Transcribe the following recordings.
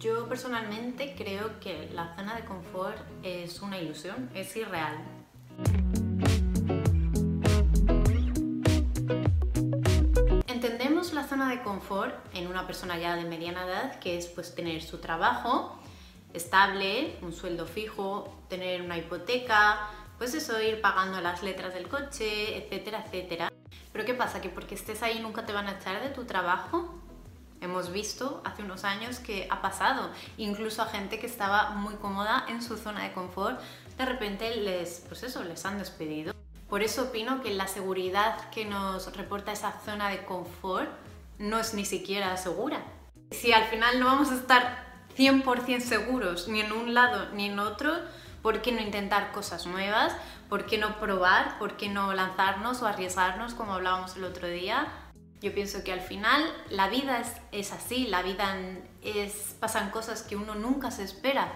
Yo personalmente creo que la zona de confort es una ilusión, es irreal. Entendemos la zona de confort en una persona ya de mediana edad, que es pues tener su trabajo estable, un sueldo fijo, tener una hipoteca, pues eso, ir pagando las letras del coche, etcétera, etcétera. Pero ¿qué pasa? Que porque estés ahí nunca te van a echar de tu trabajo. Hemos visto hace unos años que ha pasado, incluso a gente que estaba muy cómoda en su zona de confort, de repente les, pues eso, les han despedido. Por eso opino que la seguridad que nos reporta esa zona de confort no es ni siquiera segura. Si al final no vamos a estar 100% seguros ni en un lado ni en otro, ¿por qué no intentar cosas nuevas? ¿Por qué no probar? ¿Por qué no lanzarnos o arriesgarnos como hablábamos el otro día? Yo pienso que al final la vida es, así, la vida es, pasan cosas que uno nunca se espera.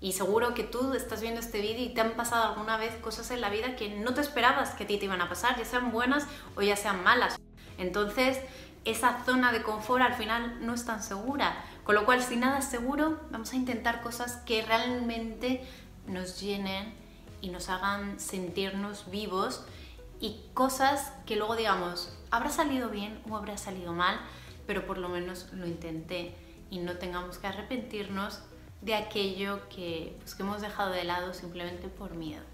Y seguro que tú estás viendo este vídeo y te han pasado alguna vez cosas en la vida que no te esperabas que a ti te iban a pasar, ya sean buenas o ya sean malas. Entonces, esa zona de confort al final no es tan segura. Con lo cual, si nada es seguro, vamos a intentar cosas que realmente nos llenen y nos hagan sentirnos vivos y cosas que luego digamos, habrá salido bien o habrá salido mal, pero por lo menos lo intenté y no tengamos que arrepentirnos de aquello que, pues, que hemos dejado de lado simplemente por miedo.